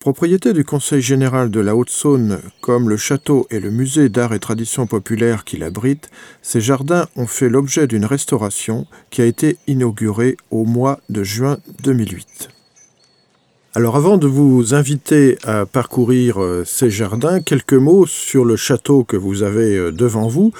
Propriété du Conseil général de la Haute-Saône, comme le château et le musée d'art et tradition populaire qui l'abrite, ces jardins ont fait l'objet d'une restauration qui a été inaugurée au mois de juin 2008. Alors avant de vous inviter à parcourir euh, ces jardins, quelques mots sur le château que vous avez euh, devant vous.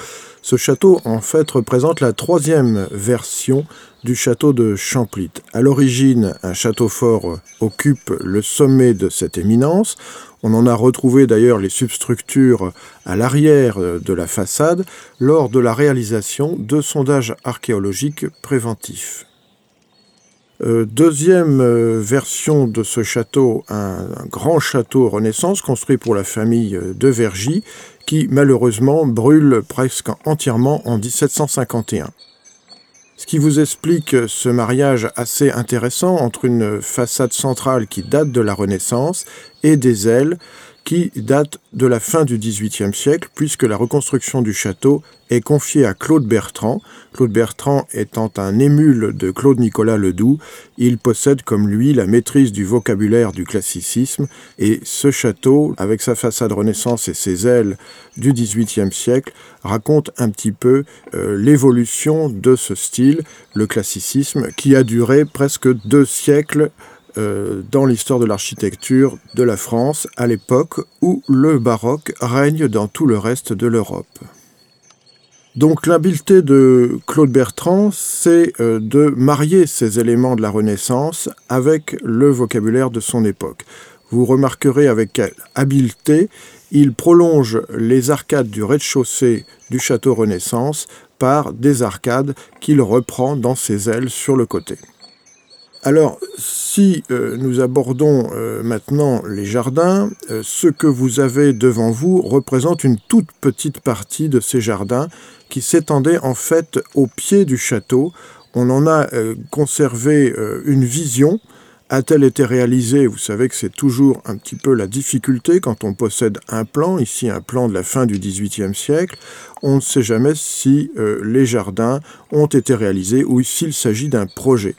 Ce château en fait représente la troisième version du château de Champlit. À l'origine, un château fort occupe le sommet de cette éminence. On en a retrouvé d'ailleurs les substructures à l'arrière de la façade lors de la réalisation de sondages archéologiques préventifs. Euh, deuxième euh, version de ce château, un, grand château Renaissance construit pour la famille de Vergy, qui malheureusement brûle presque entièrement en 1751. Ce qui vous explique ce mariage assez intéressant entre une façade centrale qui date de la Renaissance et des ailes qui datent de la fin du XVIIIe siècle, puisque la reconstruction du château est confiée à Claude Bertrand. Claude Bertrand étant un émule de Claude Nicolas Ledoux, il possède comme lui la maîtrise du vocabulaire du classicisme, et ce château, avec sa façade Renaissance et ses ailes du XVIIIe siècle, raconte un petit peu euh, l'évolution de ce style, le classicisme, qui a duré presque deux siècles euh, dans l'histoire de l'architecture de la France à l'époque où le baroque règne dans tout le reste de l'Europe. Donc l'habileté de Claude Bertrand, c'est euh, de marier ces éléments de la Renaissance avec le vocabulaire de son époque. Vous remarquerez avec quelle habileté il prolonge les arcades du rez-de-chaussée du château Renaissance par des arcades qu'il reprend dans ses ailes sur le côté. Alors, si euh, nous abordons euh, maintenant les jardins, euh, ce que vous avez devant vous représente une toute petite partie de ces jardins qui s'étendaient en fait au pied du château. On en a conservé une vision. A-t-elle été réalisée Vous savez que c'est toujours un petit peu la difficulté quand on possède un plan, ici un plan de la fin du XVIIIe siècle. On ne sait jamais si les jardins ont été réalisés ou s'il s'agit d'un projet.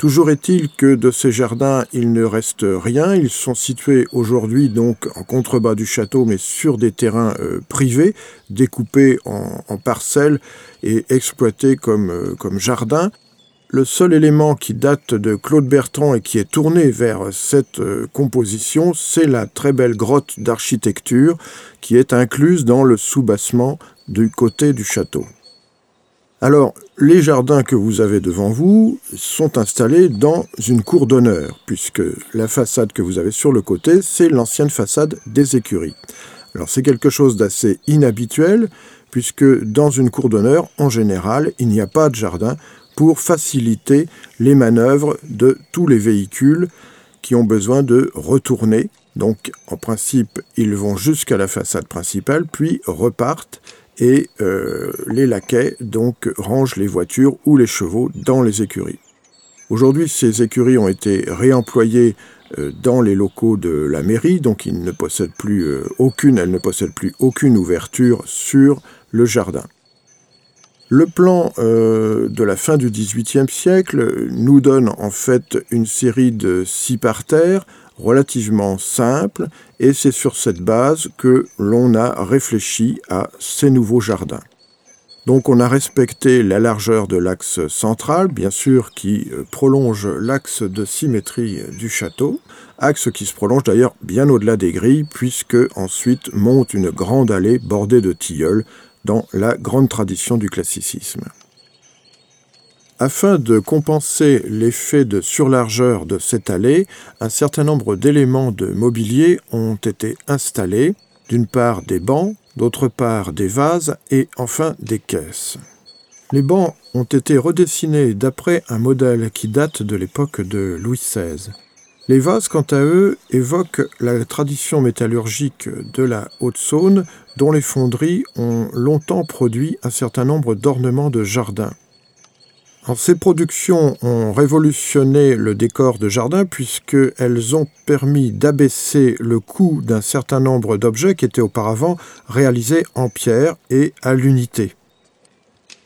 Toujours est-il que de ces jardins, il ne reste rien. Ils sont situés aujourd'hui donc en contrebas du château, mais sur des terrains euh, privés, découpés en, parcelles et exploités comme, euh, comme jardins. Le seul élément qui date de Claude Bertrand et qui est tourné vers cette euh, composition, c'est la très belle grotte d'architecture qui est incluse dans le soubassement du côté du château. Alors, les jardins que vous avez devant vous sont installés dans une cour d'honneur, puisque la façade que vous avez sur le côté, c'est l'ancienne façade des écuries. Alors, c'est quelque chose d'assez inhabituel, puisque dans une cour d'honneur, en général, il n'y a pas de jardin pour faciliter les manœuvres de tous les véhicules qui ont besoin de retourner. Donc, en principe, ils vont jusqu'à la façade principale, puis repartent et euh, les laquais donc rangent les voitures ou les chevaux dans les écuries. Aujourd'hui, ces écuries ont été réemployées euh, dans les locaux de la mairie, donc ils ne possèdent plus euh, aucune, elles ne possèdent plus aucune ouverture sur le jardin. Le plan de la fin du XVIIIe siècle nous donne en fait une série de six parterres relativement simple et c'est sur cette base que l'on a réfléchi à ces nouveaux jardins. Donc on a respecté la largeur de l'axe central, bien sûr, qui euh, prolonge l'axe de symétrie du château, axe qui se prolonge d'ailleurs bien au-delà des grilles, puisque ensuite monte une grande allée bordée de tilleuls dans la grande tradition du classicisme. Afin de compenser l'effet de surlargeur de cette allée, un certain nombre d'éléments de mobilier ont été installés, d'une part des bancs, d'autre part des vases et enfin des caisses. Les bancs ont été redessinés d'après un modèle qui date de l'époque de Louis XVI. Les vases, quant à eux, évoquent la tradition métallurgique de la Haute-Saône, dont les fonderies ont longtemps produit un certain nombre d'ornements de jardin ces productions ont révolutionné le décor de jardin puisqu'elles ont permis d'abaisser le coût d'un certain nombre d'objets qui étaient auparavant réalisés en pierre et à l'unité.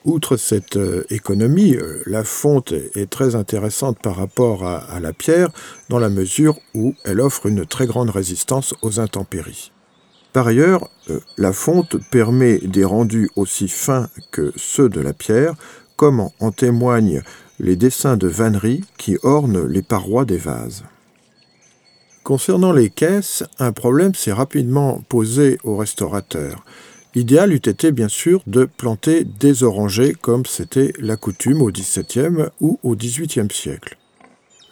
Outre cette euh, économie, euh, la fonte est très intéressante par rapport à, la pierre dans la mesure où elle offre une très grande résistance aux intempéries. Par ailleurs, euh, la fonte permet des rendus aussi fins que ceux de la pierre, comme en témoignent les dessins de vannerie qui ornent les parois des vases. Concernant les caisses, un problème s'est rapidement posé aux restaurateurs. L'idéal eût été bien sûr de planter des orangers comme c'était la coutume au XVIIe ou au XVIIIe siècle.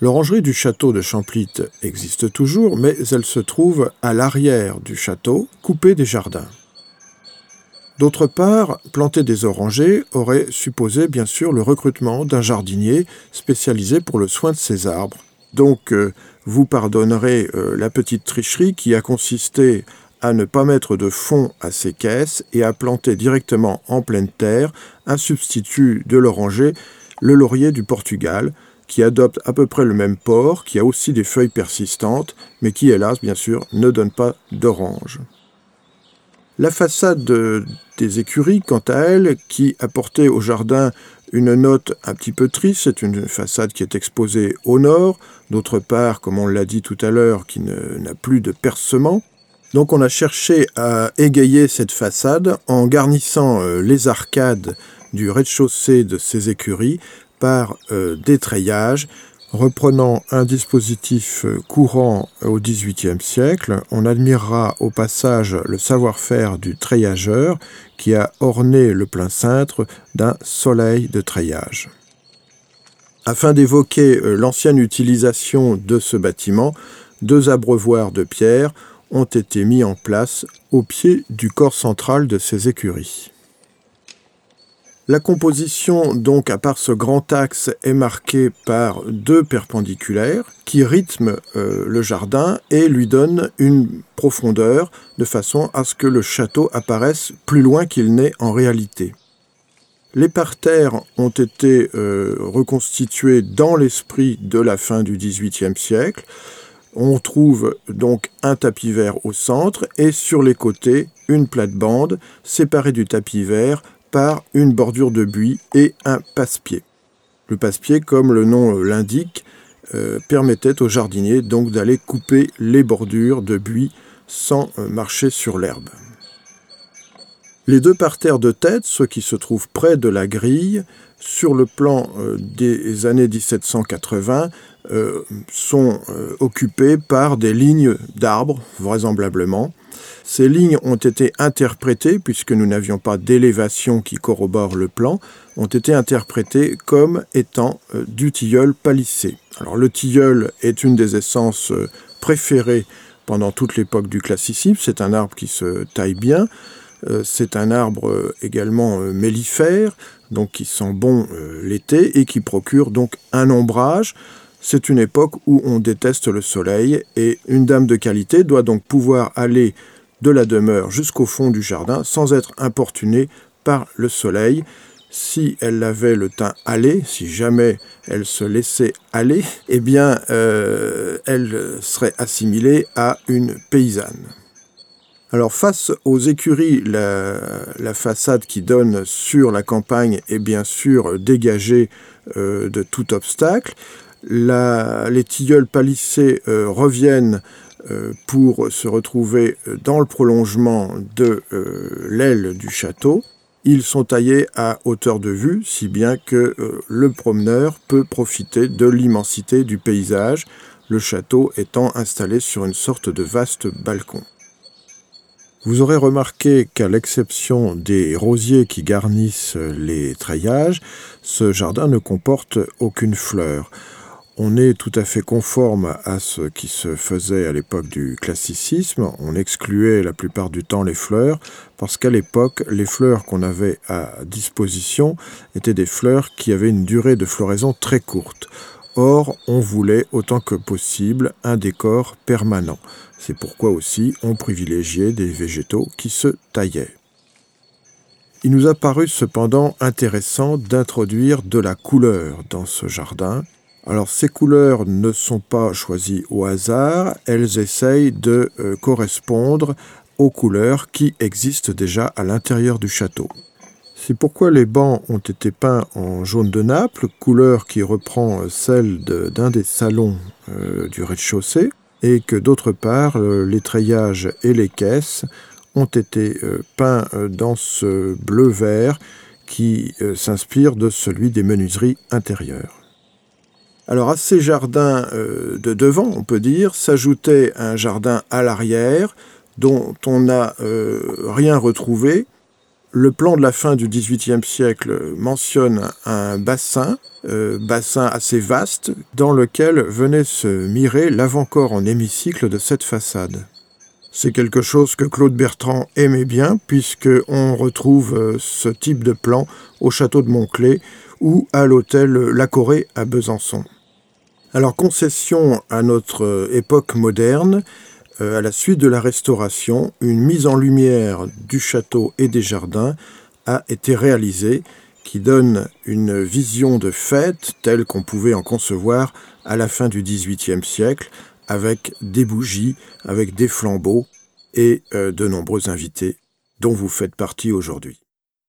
L'orangerie du château de Champlit existe toujours, mais elle se trouve à l'arrière du château, coupée des jardins. D'autre part, planter des orangers aurait supposé bien sûr le recrutement d'un jardinier spécialisé pour le soin de ces arbres. Donc, euh, vous pardonnerez euh, la petite tricherie qui a consisté à ne pas mettre de fond à ces caisses et à planter directement en pleine terre un substitut de l'oranger, le laurier du Portugal, qui adopte à peu près le même port, qui a aussi des feuilles persistantes, mais qui, hélas, bien sûr, ne donne pas d'orange. La façade des écuries, quant à elle, qui apportait au jardin une note un petit peu triste, c'est une façade qui est exposée au nord, d'autre part, comme on l'a dit tout à l'heure, qui n'a plus de percement. Donc on a cherché à égayer cette façade en garnissant euh, les arcades du rez-de-chaussée de ces écuries par euh, des treillages Reprenant un dispositif euh, courant au XVIIIe siècle, on admirera au passage le savoir-faire du treillageur qui a orné le plein cintre d'un soleil de treillage. Afin d'évoquer euh, l'ancienne utilisation de ce bâtiment, deux abreuvoirs de pierre ont été mis en place au pied du corps central de ces écuries. La composition, donc, à part ce grand axe, est marquée par deux perpendiculaires qui rythment euh, le jardin et lui donnent une profondeur de façon à ce que le château apparaisse plus loin qu'il n'est en réalité. Les parterres ont été euh, reconstitués dans l'esprit de la fin du XVIIIe siècle. On trouve donc un tapis vert au centre et sur les côtés une plate-bande séparée du tapis vert par une bordure de buis et un passe-pied. Le passe-pied, comme le nom l'indique, euh, permettait aux jardiniers donc d'aller couper les bordures de buis sans euh, marcher sur l'herbe. Les deux parterres de tête, ceux qui se trouvent près de la grille, sur le plan euh, des années 1780, sont occupés par des lignes d'arbres, vraisemblablement, ces lignes ont été interprétées, puisque nous n'avions pas d'élévation qui corrobore le plan, ont été interprétées comme étant euh, du tilleul palissé. Alors le tilleul est une des essences euh, préférées pendant toute l'époque du classicisme. C'est un arbre qui se taille bien. Euh, c'est un arbre également mellifère, donc qui sent bon l'été et qui procure donc un ombrage. C'est une époque où on déteste le soleil et une dame de qualité doit donc pouvoir aller de la demeure jusqu'au fond du jardin sans être importunée par le soleil. Si elle avait le teint allé, si jamais elle se laissait aller, eh bien, euh, elle serait assimilée à une paysanne. Alors face aux écuries, la, façade qui donne sur la campagne est bien sûr dégagée euh, de tout obstacle. les tilleuls palissés euh, reviennent euh, pour se retrouver dans le prolongement de l'aile du château. Ils sont taillés à hauteur de vue, si bien que le promeneur peut profiter de l'immensité du paysage, le château étant installé sur une sorte de vaste balcon. Vous aurez remarqué qu'à l'exception des rosiers qui garnissent les treillages, ce jardin ne comporte aucune fleur on est tout à fait conforme à ce qui se faisait à l'époque du classicisme. On excluait la plupart du temps les fleurs, parce qu'à l'époque, les fleurs qu'on avait à disposition étaient des fleurs qui avaient une durée de floraison très courte. Or, on voulait autant que possible un décor permanent. C'est pourquoi aussi on privilégiait des végétaux qui se taillaient. Il nous a paru cependant intéressant d'introduire de la couleur dans ce jardin, alors ces couleurs ne sont pas choisies au hasard, elles essayent de euh, correspondre aux couleurs qui existent déjà à l'intérieur du château. C'est pourquoi les bancs ont été peints en jaune de Naples, couleur qui reprend celle d'un des salons euh, du rez-de-chaussée, et que d'autre part, les treillages et les caisses ont été euh, peints euh, dans ce bleu-vert qui s'inspire de celui des menuiseries intérieures. Alors à ces jardins de devant, on peut dire, s'ajoutait un jardin à l'arrière dont on n'a rien retrouvé, le plan de la fin du XVIIIe siècle mentionne un bassin, euh, bassin assez vaste, dans lequel venait se mirer l'avant-corps en hémicycle de cette façade. C'est quelque chose que Claude Bertrand aimait bien, puisqu'on retrouve euh, ce type de plan au château de Montclé ou à l'hôtel La Corée à Besançon. Alors, concession à notre euh, époque moderne, à la suite de la restauration, une mise en lumière du château et des jardins a été réalisée qui donne une vision de fête telle qu'on pouvait en concevoir à la fin du XVIIIe siècle, avec des bougies, avec des flambeaux et euh, de nombreux invités dont vous faites partie aujourd'hui.